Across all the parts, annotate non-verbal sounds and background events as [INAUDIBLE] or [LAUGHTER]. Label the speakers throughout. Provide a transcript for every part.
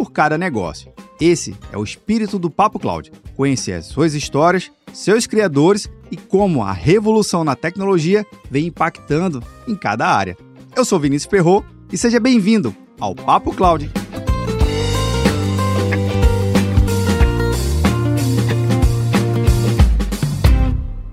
Speaker 1: por cada negócio. Esse é o espírito do Papo Cloud. Conhecer as suas histórias, seus criadores e como a revolução na tecnologia vem impactando em cada área. Eu sou Vinícius Perro e seja bem-vindo ao Papo Cloud.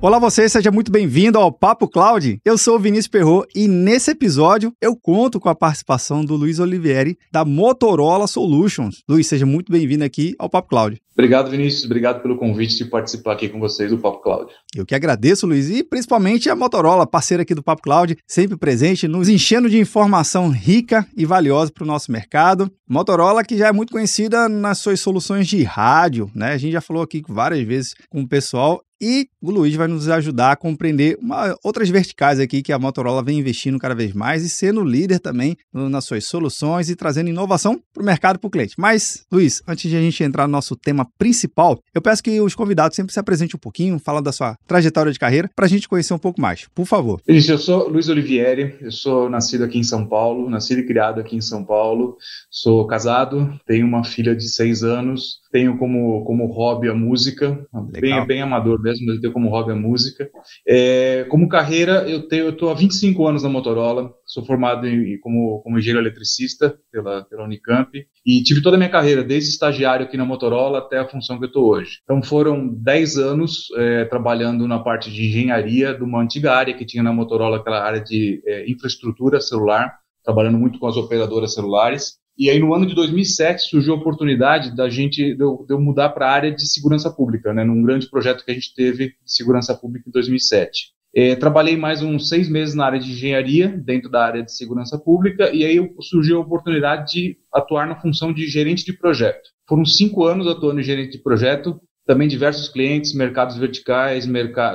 Speaker 1: Olá você, seja muito bem-vindo ao Papo Cloud. Eu sou o Vinícius Perro e nesse episódio eu conto com a participação do Luiz Olivieri da Motorola Solutions. Luiz, seja muito bem-vindo aqui ao Papo Cloud.
Speaker 2: Obrigado, Vinícius. Obrigado pelo convite de participar aqui com vocês do Papo Cloud.
Speaker 1: Eu que agradeço, Luiz, e principalmente a Motorola, parceira aqui do Papo Cloud, sempre presente, nos enchendo de informação rica e valiosa para o nosso mercado. Motorola que já é muito conhecida nas suas soluções de rádio, né? A gente já falou aqui várias vezes com o pessoal e o Luiz vai nos ajudar a compreender uma, outras verticais aqui que a Motorola vem investindo cada vez mais e sendo líder também nas suas soluções e trazendo inovação para o mercado para o cliente. Mas, Luiz, antes de a gente entrar no nosso tema principal, eu peço que os convidados sempre se apresentem um pouquinho, falem da sua trajetória de carreira, para a gente conhecer um pouco mais. Por favor.
Speaker 2: Isso, eu sou Luiz Olivieri, eu sou nascido aqui em São Paulo, nascido e criado aqui em São Paulo, sou casado, tenho uma filha de seis anos, tenho como, como hobby a música, bem, bem amador mesmo, mas eu tenho como hobby a música. É, como carreira, eu tenho, eu estou há 25 anos na Motorola, sou formado em, como, como engenheiro eletricista pela, pela Unicamp e tive toda a minha carreira, desde estagiário aqui na Motorola até a função que eu estou hoje. Então foram 10 anos é, trabalhando na parte de engenharia de uma antiga área que tinha na Motorola, aquela área de é, infraestrutura celular, trabalhando muito com as operadoras celulares. E aí, no ano de 2007, surgiu a oportunidade da gente, de eu, de eu mudar para a área de segurança pública, né, num grande projeto que a gente teve de segurança pública em 2007. É, trabalhei mais uns seis meses na área de engenharia, dentro da área de segurança pública, e aí surgiu a oportunidade de atuar na função de gerente de projeto. Foram cinco anos atuando em gerente de projeto, também diversos clientes, mercados verticais,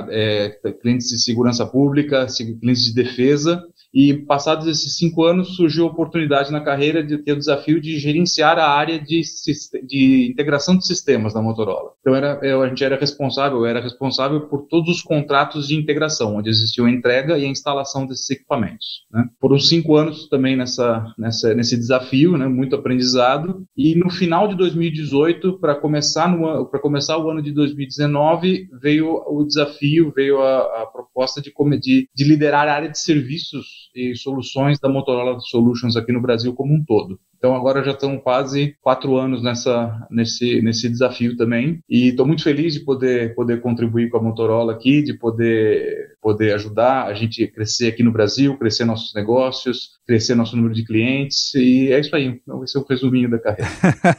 Speaker 2: é, clientes de segurança pública, clientes de defesa, e passados esses cinco anos, surgiu a oportunidade na carreira de ter o desafio de gerenciar a área de, de integração de sistemas da Motorola. Então, era, eu, a gente era responsável, eu era responsável por todos os contratos de integração, onde existia a entrega e a instalação desses equipamentos. Né? Foram cinco anos também nessa, nessa, nesse desafio, né? muito aprendizado. E no final de 2018, para começar, começar o ano de 2019, veio o desafio, veio a, a proposta de, de, de liderar a área de serviços e soluções da Motorola Solutions aqui no Brasil como um todo. Então agora já estão quase quatro anos nessa, nesse, nesse desafio também. E estou muito feliz de poder, poder contribuir com a Motorola aqui, de poder, poder ajudar a gente a crescer aqui no Brasil, crescer nossos negócios, crescer nosso número de clientes. E é isso aí. Então, esse é o resuminho da carreira.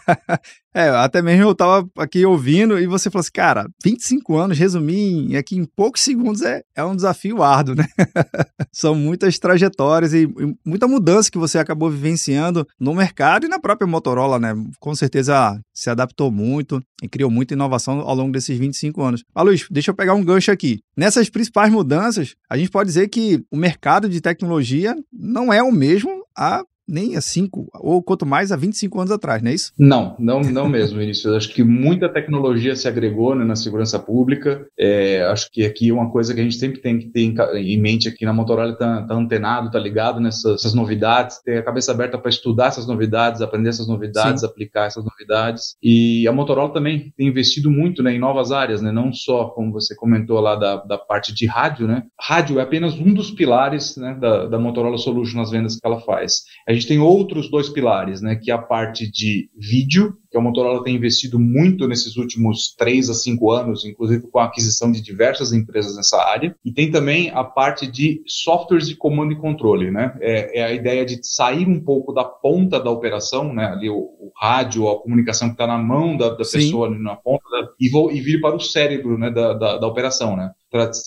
Speaker 2: [LAUGHS]
Speaker 1: é, até mesmo eu estava aqui ouvindo e você falou assim, cara, 25 anos, resumir aqui em poucos segundos é, é um desafio árduo, né? [LAUGHS] São muitas trajetórias e, e muita mudança que você acabou vivenciando no mercado mercado e na própria Motorola, né? Com certeza se adaptou muito e criou muita inovação ao longo desses 25 anos. Ah, Luiz, deixa eu pegar um gancho aqui. Nessas principais mudanças, a gente pode dizer que o mercado de tecnologia não é o mesmo há nem há 5, ou quanto mais há 25 anos atrás, não é isso?
Speaker 2: Não, não, não mesmo, Vinícius. Acho que muita tecnologia se agregou né, na segurança pública. É, acho que aqui é uma coisa que a gente sempre tem que ter em, mente aqui na Motorola, está tá antenado, está ligado nessas novidades, ter a cabeça aberta para estudar essas novidades, aprender essas novidades, Sim. aplicar essas novidades. E a Motorola também tem investido muito né, em novas áreas, né, não só, como você comentou lá, da, da parte de rádio. Né? Rádio é apenas um dos pilares né, da, da Motorola Solution nas vendas que ela faz. A a gente tem outros dois pilares, né, que é a parte de vídeo, que a Motorola tem investido muito nesses últimos três a cinco anos, inclusive com a aquisição de diversas empresas nessa área. E tem também a parte de softwares de comando e controle, né? É, é a ideia de sair um pouco da ponta da operação, né? Ali o, o rádio, a comunicação que está na mão da, da pessoa ali na ponta, e, vou, e vir para o cérebro, né? Da, da, da operação, né?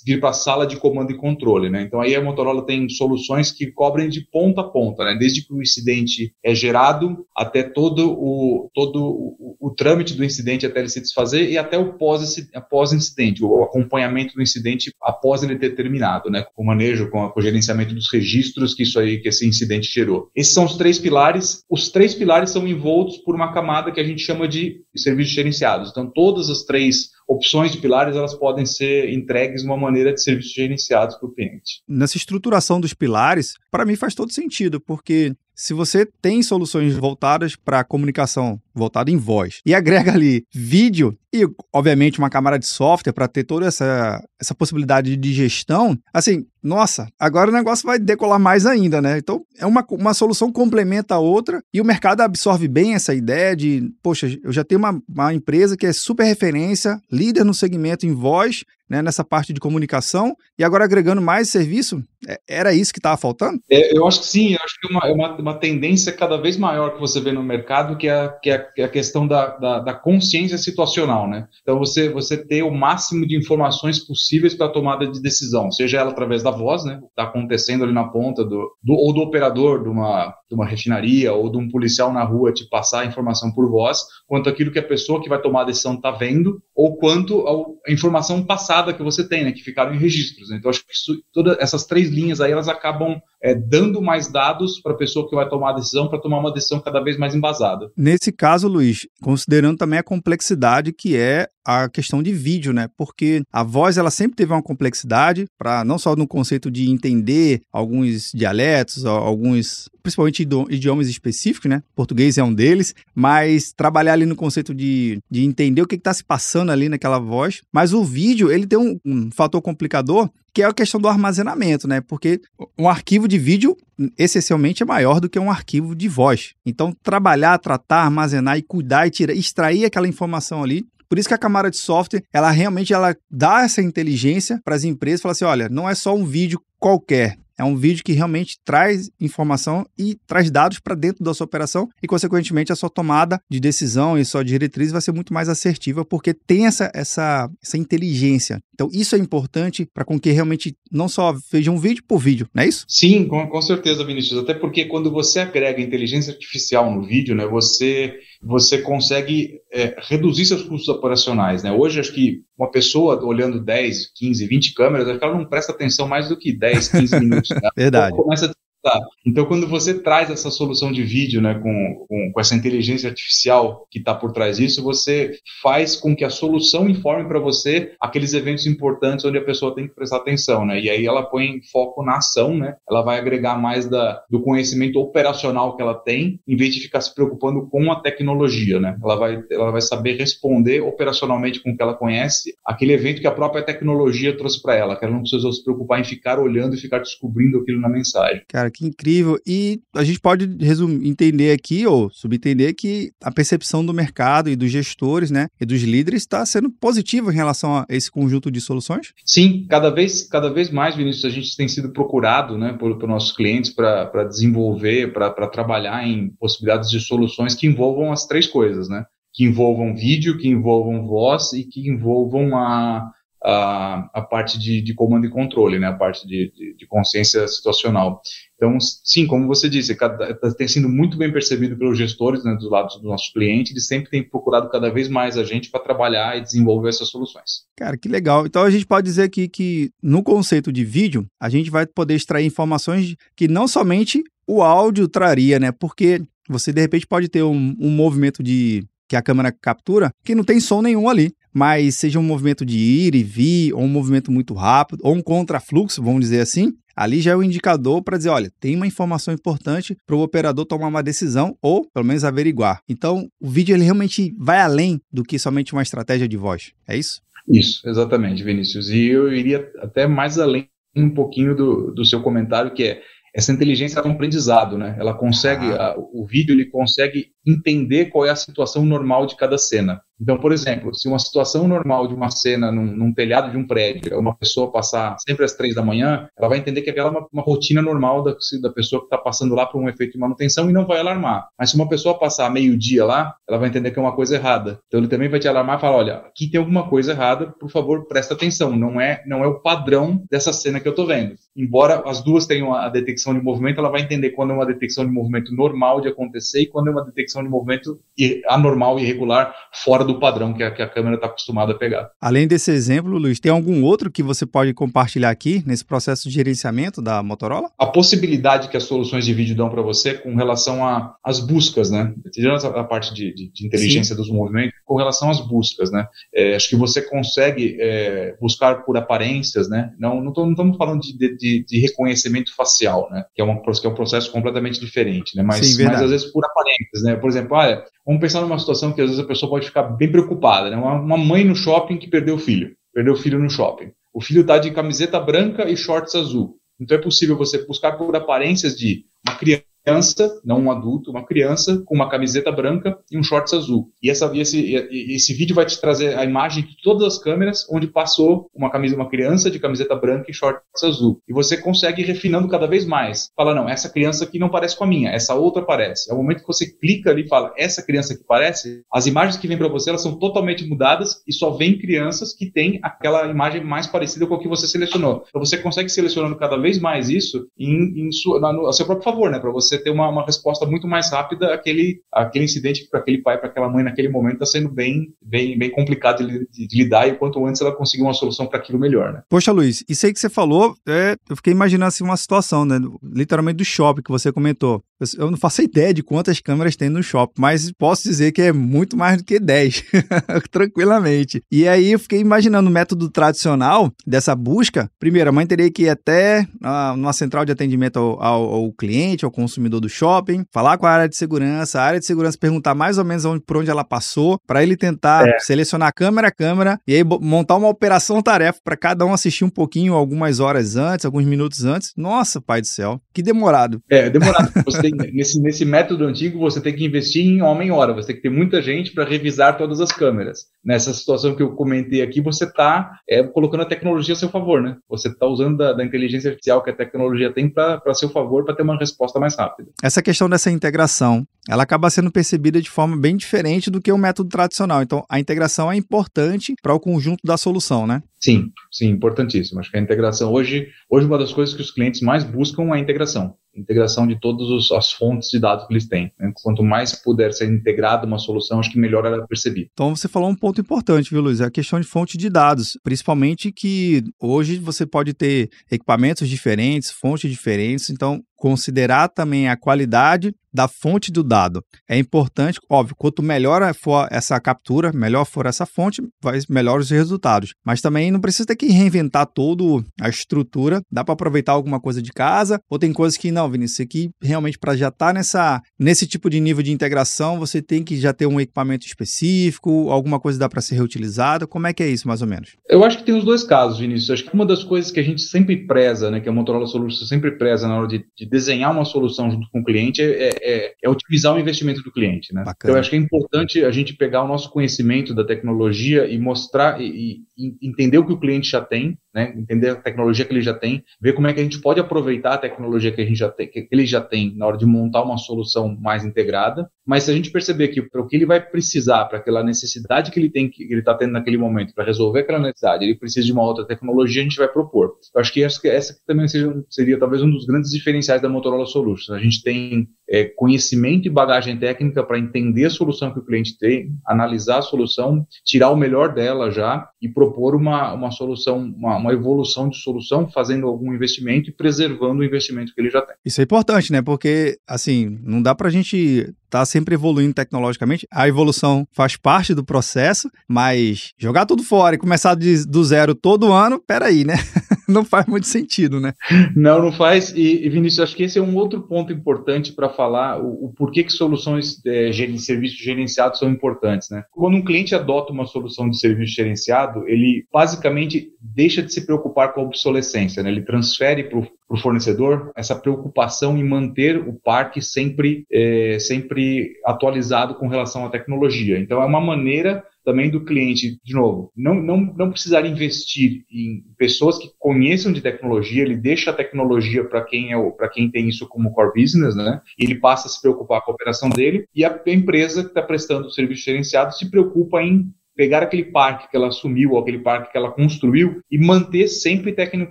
Speaker 2: Vir para a sala de comando e controle, né? Então aí a Motorola tem soluções que cobrem de ponta a ponta, né? Desde que o incidente é gerado até todo o todo o, o trâmite do incidente até ele se desfazer e até o pós-incidente, o acompanhamento do incidente após ele ter terminado, né? Com o manejo, com, com o gerenciamento dos registros que isso aí que esse incidente gerou. Esses são os três pilares. Os três pilares são envoltos por uma camada que a gente chama de serviços gerenciados. Então todas as três opções de pilares elas podem ser entregues de uma maneira de serviços gerenciados para o cliente.
Speaker 1: Nessa estruturação dos pilares, para mim faz todo sentido, porque se você tem soluções voltadas para comunicação, voltada em voz, e agrega ali vídeo e, obviamente, uma camada de software para ter toda essa, essa possibilidade de gestão, assim, nossa, agora o negócio vai decolar mais ainda, né? Então, é uma, uma solução complementa a outra e o mercado absorve bem essa ideia de, poxa, eu já tenho uma, uma empresa que é super referência, líder no segmento em voz, né, nessa parte de comunicação, e agora agregando mais serviço, é, era isso que estava faltando?
Speaker 2: É, eu acho que sim, eu acho que é uma, é uma, uma, tendência cada vez maior que você vê no mercado, que é, que é, que é a questão da, da, da, consciência situacional, né? Então, você, você ter o máximo de informações possíveis para a tomada de decisão, seja ela através da voz, né, está acontecendo ali na ponta, do, do, ou do operador de uma, de uma refinaria, ou de um policial na rua te passar a informação por voz, quanto aquilo que a pessoa que vai tomar a decisão está vendo, ou quanto a informação passada que você tem, né, que ficaram em registros. Né? Então, acho que isso, todas essas três linhas aí, elas acabam é, dando mais dados para a pessoa que vai tomar a decisão, para tomar uma decisão cada vez mais embasada.
Speaker 1: Nesse caso, Luiz, considerando também a complexidade que é a questão de vídeo, né? Porque a voz ela sempre teve uma complexidade para não só no conceito de entender alguns dialetos, alguns principalmente idiomas específicos, né? Português é um deles, mas trabalhar ali no conceito de, de entender o que está se passando ali naquela voz. Mas o vídeo ele tem um, um fator complicador que é a questão do armazenamento, né? Porque um arquivo de vídeo essencialmente é maior do que um arquivo de voz. Então, trabalhar, tratar, armazenar e cuidar e tirar, extrair aquela informação ali por isso que a camada de software, ela realmente ela dá essa inteligência para as empresas, fala assim, olha, não é só um vídeo qualquer, é um vídeo que realmente traz informação e traz dados para dentro da sua operação e, consequentemente, a sua tomada de decisão e sua diretriz vai ser muito mais assertiva porque tem essa, essa, essa inteligência. Então, isso é importante para com que realmente não só veja um vídeo por vídeo, não é isso?
Speaker 2: Sim, com, com certeza, Vinícius. Até porque quando você agrega inteligência artificial no vídeo, né, você, você consegue é, reduzir seus custos operacionais. Né? Hoje, acho que uma pessoa olhando 10, 15, 20 câmeras, acho que ela não presta atenção mais do que 10, 15 minutos.
Speaker 1: Verdade.
Speaker 2: Começa a Tá. Então, quando você traz essa solução de vídeo, né, com, com, com essa inteligência artificial que está por trás disso, você faz com que a solução informe para você aqueles eventos importantes onde a pessoa tem que prestar atenção, né? E aí ela põe foco na ação, né? Ela vai agregar mais da, do conhecimento operacional que ela tem, em vez de ficar se preocupando com a tecnologia, né? Ela vai, ela vai saber responder operacionalmente com o que ela conhece aquele evento que a própria tecnologia trouxe para ela, que ela não precisou se preocupar em ficar olhando e ficar descobrindo aquilo na mensagem.
Speaker 1: Cara, que incrível. E a gente pode resumir, entender aqui, ou subentender, que a percepção do mercado e dos gestores, né, e dos líderes está sendo positiva em relação a esse conjunto de soluções?
Speaker 2: Sim, cada vez, cada vez mais, Vinícius, a gente tem sido procurado né, por, por nossos clientes para desenvolver, para trabalhar em possibilidades de soluções que envolvam as três coisas, né? Que envolvam vídeo, que envolvam voz e que envolvam a, a, a parte de, de, comando e controle, né, a parte de, de, de, consciência situacional. Então, sim, como você disse, cada, tem sido muito bem percebido pelos gestores né, dos lados dos nossos clientes, eles sempre têm procurado cada vez mais a gente para trabalhar e desenvolver essas soluções.
Speaker 1: Cara, que legal. Então, a gente pode dizer aqui que no conceito de vídeo, a gente vai poder extrair informações que não somente o áudio traria, né, porque você de repente pode ter um, um movimento de que a câmera captura que não tem som nenhum ali mas seja um movimento de ir e vir, ou um movimento muito rápido, ou um contrafluxo, vamos dizer assim, ali já é o um indicador para dizer, olha, tem uma informação importante para o operador tomar uma decisão ou pelo menos averiguar. Então, o vídeo ele realmente vai além do que somente uma estratégia de voz. É isso?
Speaker 2: Isso, exatamente, Vinícius. E eu iria até mais além um pouquinho do, do seu comentário, que é essa inteligência é um aprendizado, né? Ela consegue, ah. a, o vídeo ele consegue entender qual é a situação normal de cada cena. Então, por exemplo, se uma situação normal de uma cena num, num telhado de um prédio, uma pessoa passar sempre às três da manhã, ela vai entender que aquela é uma, uma rotina normal da, da pessoa que está passando lá por um efeito de manutenção e não vai alarmar. Mas se uma pessoa passar meio-dia lá, ela vai entender que é uma coisa errada. Então ele também vai te alarmar e falar: olha, aqui tem alguma coisa errada, por favor, presta atenção. Não é, não é o padrão dessa cena que eu estou vendo. Embora as duas tenham a detecção de movimento, ela vai entender quando é uma detecção de movimento normal de acontecer e quando é uma detecção de movimento anormal irregular fora do padrão que a, que a câmera está acostumada a pegar.
Speaker 1: Além desse exemplo, Luiz, tem algum outro que você pode compartilhar aqui nesse processo de gerenciamento da Motorola?
Speaker 2: A possibilidade que as soluções de vídeo dão para você com relação às buscas, né? Tirando a parte de, de, de inteligência Sim. dos movimentos, com relação às buscas, né? É, acho que você consegue é, buscar por aparências, né? Não, não, tô, não estamos falando de, de, de, reconhecimento facial, né? Que é, uma, que é um processo completamente diferente, né? Mas, Sim, mas às vezes por aparências, né? Por exemplo, olha, vamos pensar numa situação que às vezes a pessoa pode ficar bem preocupada, né? Uma, uma mãe no shopping que perdeu o filho, perdeu o filho no shopping. O filho está de camiseta branca e shorts azul. Então é possível você buscar por aparências de uma criança criança, não um adulto, uma criança com uma camiseta branca e um shorts azul. E essa, esse, esse vídeo vai te trazer a imagem de todas as câmeras onde passou uma camisa, uma criança de camiseta branca e shorts azul. E você consegue ir refinando cada vez mais. Fala, não, essa criança aqui não parece com a minha, essa outra parece. É o momento que você clica ali e fala, essa criança que parece, as imagens que vêm para você, elas são totalmente mudadas e só vêm crianças que têm aquela imagem mais parecida com a que você selecionou. Então você consegue selecionando cada vez mais isso em, em sua, na, no, a seu próprio favor, né? Para você você ter uma, uma resposta muito mais rápida àquele, àquele incidente que para aquele pai, para aquela mãe naquele momento está sendo bem, bem, bem complicado de, de, de, lidar e quanto antes ela conseguir uma solução para aquilo melhor, né?
Speaker 1: Poxa, Luiz, isso aí que você falou, é, eu fiquei imaginando assim uma situação, né? Literalmente do shopping que você comentou. Eu não faço ideia de quantas câmeras tem no shopping, mas posso dizer que é muito mais do que 10, [LAUGHS] tranquilamente. E aí eu fiquei imaginando o método tradicional dessa busca. Primeiro, a mãe teria que ir até uh, numa central de atendimento ao, ao, ao cliente, ao consumidor consumidor do shopping, falar com a área de segurança, a área de segurança perguntar mais ou menos onde, por onde ela passou, para ele tentar é. selecionar câmera a câmera e aí montar uma operação tarefa para cada um assistir um pouquinho, algumas horas antes, alguns minutos antes. Nossa, pai do céu, que demorado.
Speaker 2: É, demorado. Tem, nesse, nesse método antigo, você tem que investir em homem-hora, você tem que ter muita gente para revisar todas as câmeras. Nessa situação que eu comentei aqui, você está é, colocando a tecnologia a seu favor, né? Você está usando da, da, inteligência artificial que a tecnologia tem para seu favor para ter uma resposta mais rápida
Speaker 1: Essa questão dessa integração, ela acaba sendo percebida de forma bem diferente do que o método tradicional. Então, a integração é importante para o conjunto da solução, né?
Speaker 2: Sim, sim, importantíssimo. Acho que a integração hoje, hoje uma das coisas que os clientes mais buscam é a integração integração de todas as fontes de dados que eles têm. Né? Quanto mais puder ser integrada uma solução, acho que melhor ela é percebida.
Speaker 1: Então você falou um ponto importante, viu, Luiz? É a questão de fonte de dados. Principalmente que hoje você pode ter equipamentos diferentes, fontes diferentes, então considerar também a qualidade da fonte do dado. É importante, óbvio, quanto melhor for essa captura, melhor for essa fonte, vai melhor os resultados. Mas também não precisa ter que reinventar toda a estrutura. Dá para aproveitar alguma coisa de casa, ou tem coisas que não, Vinícius, aqui realmente para já estar tá nessa nesse tipo de nível de integração, você tem que já ter um equipamento específico, alguma coisa dá para ser reutilizada. Como é que é isso, mais ou menos?
Speaker 2: Eu acho que tem os dois casos, Vinícius. Acho que uma das coisas que a gente sempre preza, né, que a Motorola Solutions sempre preza na hora de, de desenhar uma solução junto com o cliente é, é, é otimizar o investimento do cliente. Né? Então, eu acho que é importante a gente pegar o nosso conhecimento da tecnologia e mostrar e, e entender o que o cliente já tem, né? entender a tecnologia que ele já tem, ver como é que a gente pode aproveitar a tecnologia que, a gente já tem, que ele já tem na hora de montar uma solução mais integrada. Mas se a gente perceber que para o que ele vai precisar, para aquela necessidade que ele tem, que ele está tendo naquele momento, para resolver aquela necessidade, ele precisa de uma outra tecnologia, a gente vai propor. Eu acho que essa, essa também seja, seria talvez um dos grandes diferenciais da Motorola Solutions. A gente tem é, conhecimento e bagagem técnica para entender a solução que o cliente tem, analisar a solução, tirar o melhor dela já e propor uma, uma solução, uma, uma evolução de solução, fazendo algum investimento e preservando o investimento que ele já tem.
Speaker 1: Isso é importante, né? Porque, assim, não dá para a gente tá sempre evoluindo tecnologicamente. A evolução faz parte do processo, mas jogar tudo fora e começar de, do zero todo ano, peraí, né? [LAUGHS] [LAUGHS] não faz muito sentido, né?
Speaker 2: Não, não faz. E, e Vinícius, acho que esse é um outro ponto importante para falar o, o, porquê que soluções é, de serviço gerenciado são importantes, né? Quando um cliente adota uma solução de serviço gerenciado, ele basicamente deixa de se preocupar com a obsolescência, né? Ele transfere para o fornecedor essa preocupação em manter o parque sempre, é, sempre atualizado com relação à tecnologia. Então, é uma maneira também do cliente, de novo, não, não, não precisar investir em pessoas que conheçam de tecnologia, ele deixa a tecnologia para quem é para quem tem isso como core business, né? Ele passa a se preocupar com a operação dele e a empresa que está prestando o serviço gerenciado se preocupa em pegar aquele parque que ela assumiu, ou aquele parque que ela construiu, e manter sempre tecno,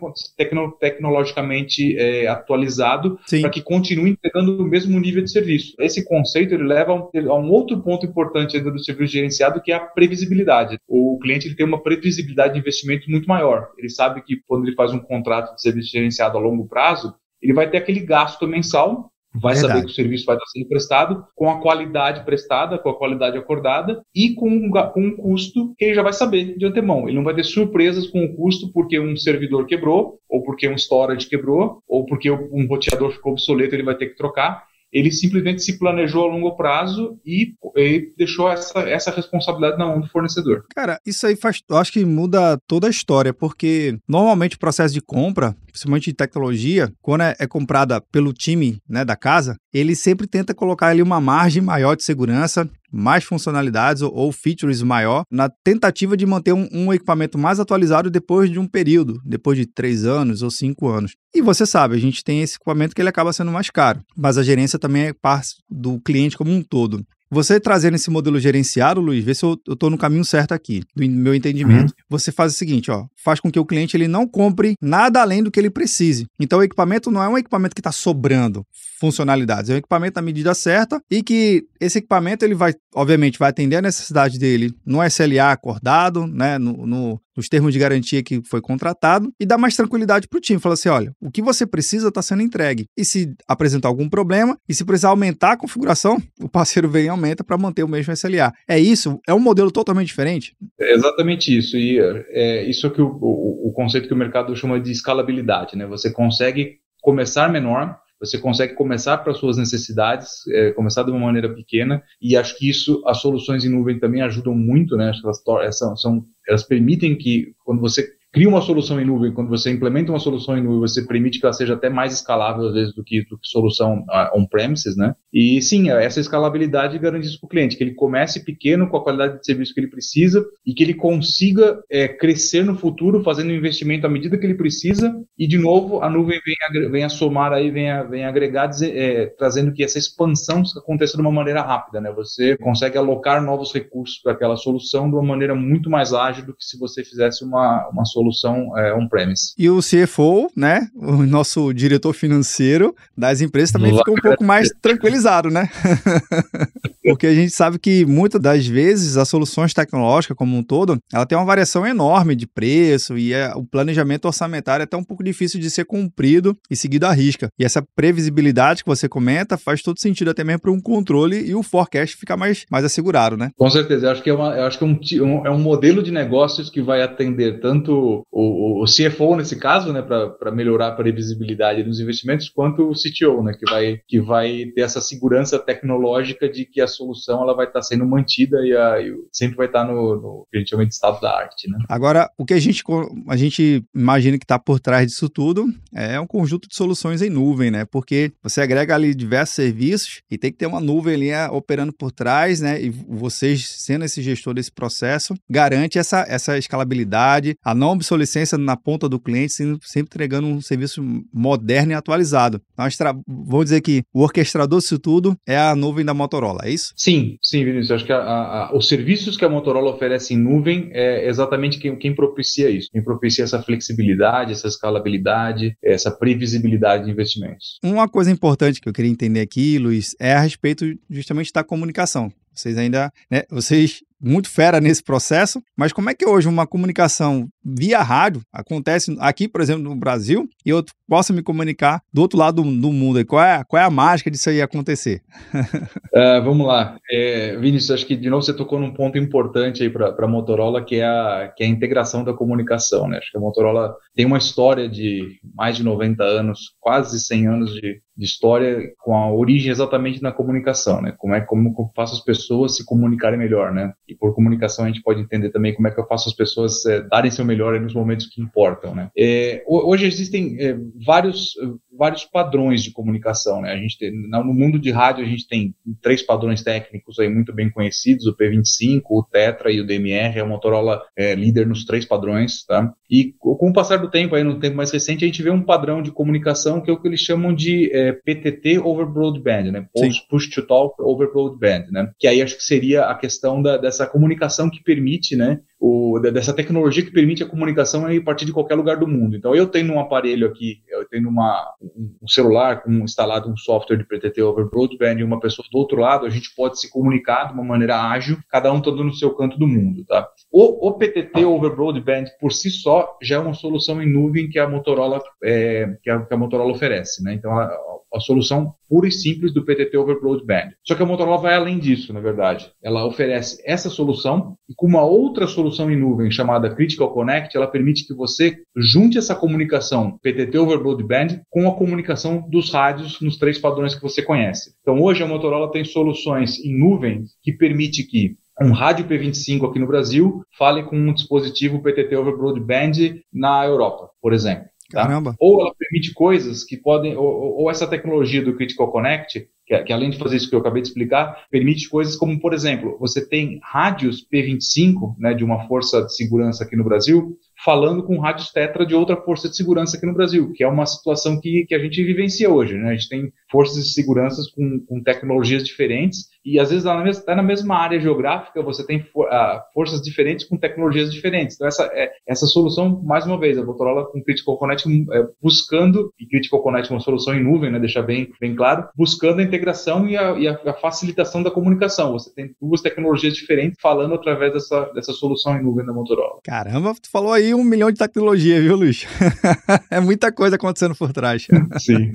Speaker 2: tecnologicamente é, atualizado para que continue entregando o mesmo nível de serviço. Esse conceito ele leva a um, a um outro ponto importante do serviço gerenciado, que é a previsibilidade. O cliente ele tem uma previsibilidade de investimento muito maior. Ele sabe que quando ele faz um contrato de serviço gerenciado a longo prazo, ele vai ter aquele gasto mensal vai Verdade. saber que o serviço vai estar sendo prestado com a qualidade prestada, com a qualidade acordada e com um, com um custo que ele já vai saber de antemão. Ele não vai ter surpresas com o custo porque um servidor quebrou, ou porque um storage quebrou, ou porque um roteador ficou obsoleto ele vai ter que trocar ele simplesmente se planejou a longo prazo e, e, deixou essa, essa responsabilidade na mão do fornecedor.
Speaker 1: Cara, isso aí faz, eu acho que muda toda a história, porque normalmente o processo de compra, principalmente de tecnologia, quando é, é comprada pelo time né, da casa, ele sempre tenta colocar ali uma margem maior de segurança mais funcionalidades ou, features maior, na tentativa de manter um, um, equipamento mais atualizado depois de um período, depois de três anos ou cinco anos. E você sabe, a gente tem esse equipamento que ele acaba sendo mais caro, mas a gerência também é parte do cliente como um todo. Você trazendo esse modelo gerenciado, Luiz, vê se eu estou no caminho certo aqui, do meu entendimento. Uhum. Você faz o seguinte, ó, faz com que o cliente ele não compre nada além do que ele precise. Então, o equipamento não é um equipamento que está sobrando funcionalidades, é um equipamento na medida certa e que esse equipamento ele vai, obviamente, vai atender a necessidade dele no SLA acordado, né, no, no nos termos de garantia que foi contratado e dá mais tranquilidade para o time. Fala assim: olha, o que você precisa está sendo entregue. E se apresentar algum problema, e se precisar aumentar a configuração, [LAUGHS] o parceiro vem e aumenta para manter o mesmo SLA. É isso? É um modelo totalmente diferente?
Speaker 2: É exatamente isso. E é isso que o, o, o conceito que o mercado chama de escalabilidade. Né? Você consegue começar menor, você consegue começar para suas necessidades, é, começar de uma maneira pequena, e acho que isso, as soluções em nuvem também ajudam muito, né? Elas, são, são, elas permitem que, quando você cria uma solução em nuvem, quando você implementa uma solução em nuvem, você permite que ela seja até mais escalável, às vezes, do que, do que solução uh, on-premises, né? E sim, essa escalabilidade garante isso para o cliente, que ele comece pequeno com a qualidade de serviço que ele precisa e que ele consiga é, crescer no futuro fazendo investimento à medida que ele precisa e, de novo, a nuvem vem a, vem a somar aí, vem a, vem a agregar, é, trazendo que essa expansão aconteça de uma maneira rápida, né? Você consegue alocar novos recursos para aquela solução de uma maneira muito mais ágil do que se você fizesse uma, uma solução solução é, on-premise.
Speaker 1: E o CFO, né, o nosso diretor financeiro das empresas também fica um pouco mais tranquilizado, né? [LAUGHS] Porque a gente sabe que muitas das vezes as soluções tecnológicas como um todo, ela tem uma variação enorme de preço e é, o planejamento orçamentário é até um pouco difícil de ser cumprido e seguido à risca. E essa previsibilidade que você comenta faz todo sentido até mesmo para um controle e o forecast ficar mais, mais assegurado, né?
Speaker 2: Com certeza, eu acho que é, uma, acho que é um, é um modelo de negócios que vai atender tanto o, o, CFO nesse caso, né, para melhorar a previsibilidade dos investimentos, quanto o CTO, né, que vai, que vai ter essa segurança tecnológica de que a solução ela vai estar tá sendo mantida e, a, e sempre vai estar tá no, no, que a gente chama de estado da arte. Né?
Speaker 1: Agora, o que a gente, a gente imagina que está por trás disso tudo é um conjunto de soluções em nuvem, né? Porque você agrega ali diversos serviços e tem que ter uma nuvem ali é, operando por trás, né? E vocês, sendo esse gestor desse processo, garante essa, essa escalabilidade, a não obsolescência na ponta do cliente, sempre entregando um serviço moderno e atualizado. Nós vamos dizer que o orquestrador disso tudo é a nuvem da Motorola, é isso?
Speaker 2: Sim, sim, Vinícius. Acho que a, a, os serviços que a Motorola oferece em nuvem é exatamente quem, quem propicia isso. Quem propicia essa flexibilidade, essa escalabilidade, essa previsibilidade de investimentos.
Speaker 1: Uma coisa importante que eu queria entender aqui, Luiz, é a respeito justamente da comunicação. Vocês ainda, né, vocês muito fera nesse processo, mas como é que hoje uma comunicação via rádio acontece aqui, por exemplo, no Brasil, e eu possa me comunicar do outro lado do, do mundo? Qual é, qual é a mágica disso aí acontecer?
Speaker 2: uh, [LAUGHS] vamos lá. É, Vinícius, acho que de novo você tocou num ponto importante aí para a Motorola, que é a, que é a integração da comunicação. Né? Acho que a Motorola tem uma história de mais de 90 anos, quase 100 anos de, de história com a origem exatamente na comunicação, né? Como é como eu faço as pessoas se comunicarem melhor, né? E por comunicação a gente pode entender também como é que eu faço as pessoas é, darem seu melhor nos momentos que importam, né? É, hoje existem é, vários vários padrões de comunicação, né? A gente tem, no mundo de rádio a gente tem três padrões técnicos aí muito bem conhecidos, o P25, o Tetra e o DMR, a Motorola é líder nos três padrões, tá? E com o passar do tempo, aí no tempo mais recente, a gente vê um padrão de comunicação que é o que eles chamam de é, PTT over broadband, né? Push, push to talk over broadband, né? Que aí acho que seria a questão da, dessa comunicação que permite, né? O, dessa tecnologia que permite a comunicação a partir de qualquer lugar do mundo. Então, eu tenho um aparelho aqui, eu tenho uma, um celular com instalado um software de PTT over broadband e uma pessoa do outro lado, a gente pode se comunicar de uma maneira ágil, cada um todo no seu canto do mundo, tá? O, o PTT over broadband por si só já é uma solução em nuvem que a Motorola é, que, a, que a Motorola oferece, né? Então, a, a solução pura e simples do PTT over broadband. Só que a Motorola vai além disso, na verdade. Ela oferece essa solução e com uma outra solução em nuvem chamada Critical Connect, ela permite que você junte essa comunicação PTT over broadband com a comunicação dos rádios nos três padrões que você conhece. Então hoje a Motorola tem soluções em nuvem que permite que um rádio P25 aqui no Brasil fale com um dispositivo PTT over broadband na Europa, por exemplo. Tá? Caramba. Ou ela permite coisas que podem, ou, ou essa tecnologia do Critical Connect, que, que, além de fazer isso que eu acabei de explicar, permite coisas como, por exemplo, você tem rádios P25, né, de uma força de segurança aqui no Brasil, falando com rádios Tetra de outra força de segurança aqui no Brasil, que é uma situação que, que a gente vivencia hoje. Né? A gente tem forças de segurança com, com tecnologias diferentes e às vezes está na, mesma, área geográfica você tem for, uh, forças diferentes com tecnologias diferentes. Então essa, é, essa solução, mais uma vez, a Motorola com Critical Connect é, buscando, e Critical Connect é uma solução em nuvem, né, deixar bem, bem claro, buscando a integração e, a, e a, a facilitação da comunicação. Você tem duas tecnologias diferentes falando através dessa, dessa solução em nuvem da Motorola.
Speaker 1: Caramba, tu falou aí um milhão de tecnologia, viu, Luiz? [LAUGHS] é muita coisa acontecendo por trás. [LAUGHS]
Speaker 2: Sim.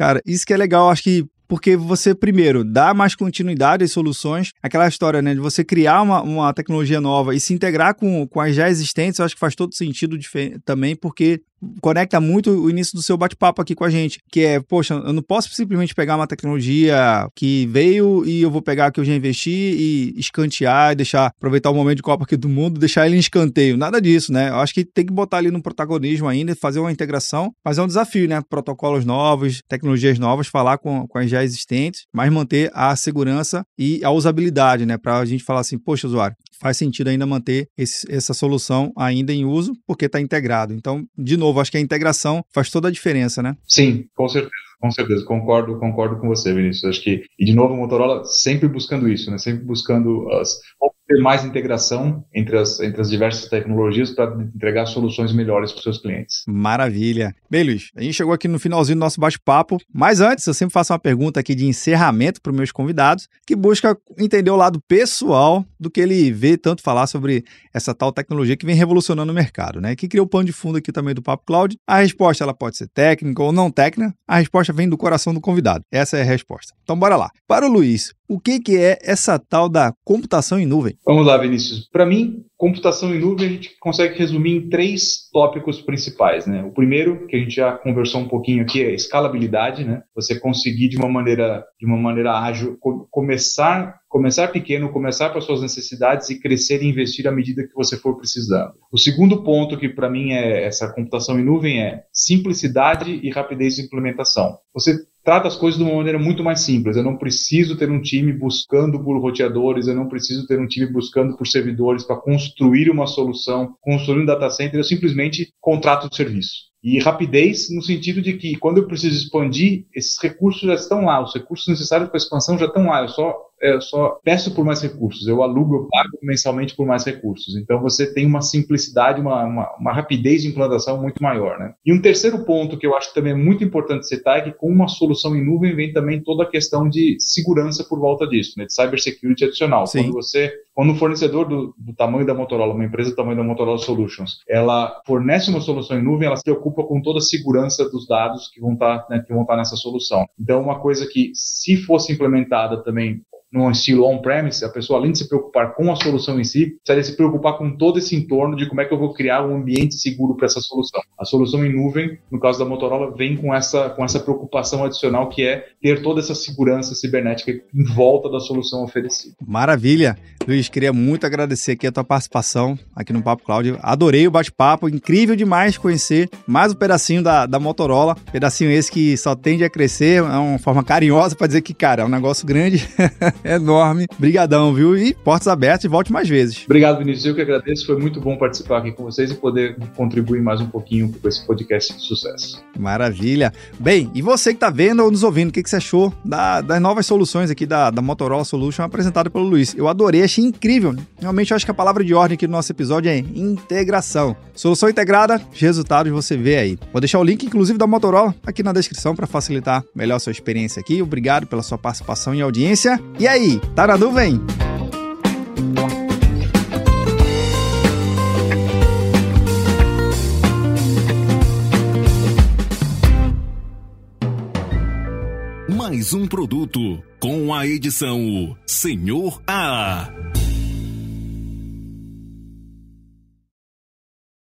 Speaker 1: Cara, isso que é legal, acho que porque você, primeiro, dá mais continuidade às soluções. Aquela história, né, de você criar uma, uma tecnologia nova e se integrar com, com as já existentes, eu acho que faz todo sentido também, porque conecta muito o início do seu bate-papo aqui com a gente, que é, poxa, eu não posso simplesmente pegar uma tecnologia que veio e eu vou pegar que eu já investi e escantear e deixar, aproveitar o momento de Copa aqui do mundo, deixar ele em escanteio. Nada disso, né? Eu acho que tem que botar ali no protagonismo ainda, fazer uma integração, mas é um desafio, né? Protocolos novos, tecnologias novas, falar com, com as já existentes, mas manter a segurança e a usabilidade, né? Para a gente falar assim, poxa, usuário, faz sentido ainda manter esse, essa solução ainda em uso, porque está integrado. Então, de novo, acho que a integração faz toda a diferença, né?
Speaker 2: Sim, com certeza. Com certeza, concordo, concordo com você, Vinícius. Acho que, e de novo, o Motorola sempre buscando isso, né? Sempre buscando as, ter mais integração entre as, entre as diversas tecnologias para entregar soluções melhores para os seus clientes.
Speaker 1: Maravilha. Bem, Luiz, a gente chegou aqui no finalzinho do nosso bate-papo, mas antes eu sempre faço uma pergunta aqui de encerramento para os meus convidados, que busca entender o lado pessoal do que ele vê tanto falar sobre essa tal tecnologia que vem revolucionando o mercado, né? Que criou o pano de fundo aqui também do Papo Cloud. A resposta ela pode ser técnica ou não técnica, a resposta vem do coração do convidado. Essa é a resposta. Então bora lá. Para o Luiz, o que, que é essa tal da computação em nuvem?
Speaker 2: Vamos lá, Vinícius. Para mim, computação em nuvem a gente consegue resumir em três tópicos principais. Né? O primeiro, que a gente já conversou um pouquinho aqui, é escalabilidade. Né? Você conseguir de uma maneira, de uma maneira ágil começar começar pequeno, começar para suas necessidades e crescer e investir à medida que você for precisando. O segundo ponto que para mim é essa computação em nuvem é simplicidade e rapidez de implementação. Você trata as coisas de uma maneira muito mais simples. Eu não preciso ter um time buscando por roteadores, eu não preciso ter um time buscando por servidores para construir uma solução, construir um data center, eu simplesmente contrato o serviço. E rapidez no sentido de que quando eu preciso expandir, esses recursos já estão lá, os recursos necessários para a expansão já estão lá, eu só eu só peço por mais recursos, eu alugo, eu pago mensalmente por mais recursos. Então você tem uma simplicidade, uma, uma, uma, rapidez de implantação muito maior. Né? E um terceiro ponto que eu acho que também é muito importante citar é que com uma solução em nuvem vem também toda a questão de segurança por volta disso, né? de cybersecurity adicional. Sim. Quando você, quando um fornecedor do, do tamanho da Motorola, uma empresa do tamanho da Motorola Solutions, ela fornece uma solução em nuvem, ela se preocupa com toda a segurança dos dados que vão estar, tá, né, tá nessa solução. Então, uma coisa que, se fosse implementada também no estilo on-premise, a pessoa, além de se preocupar com a solução em si, precisaria se preocupar com todo esse entorno de como é que eu vou criar um ambiente seguro para essa solução. A solução em nuvem, no caso da Motorola, vem com essa, com essa preocupação adicional que é ter toda essa segurança cibernética em volta da solução oferecida.
Speaker 1: Maravilha! Luiz, queria muito agradecer aqui a tua participação aqui no Papo Cloud. Adorei o bate-papo, incrível demais conhecer mais um pedacinho da, da Motorola, pedacinho esse que só tende a crescer, é uma forma carinhosa para dizer que, cara, é um negócio grande, [LAUGHS] enorme. Brigadão, viu? E portas abertas e volte mais vezes.
Speaker 2: Obrigado, Vinícius. Eu que agradeço. Foi muito bom participar aqui com vocês e poder contribuir mais um pouquinho com esse podcast de sucesso.
Speaker 1: Maravilha. Bem, e você que está vendo ou nos ouvindo, o que, que você achou da, das novas soluções aqui da, da Motorola Solution apresentada pelo Luiz? Eu adorei, achei incrível. Realmente, eu acho que a palavra de ordem aqui do nosso episódio é integração. Solução integrada, os resultados você vê aí. Vou deixar o link, inclusive, da Motorola aqui na descrição para facilitar melhor a sua experiência aqui. Obrigado pela sua participação e audiência. E aí, tá na nuvem?
Speaker 3: Mais um produto com a edição Senhor A.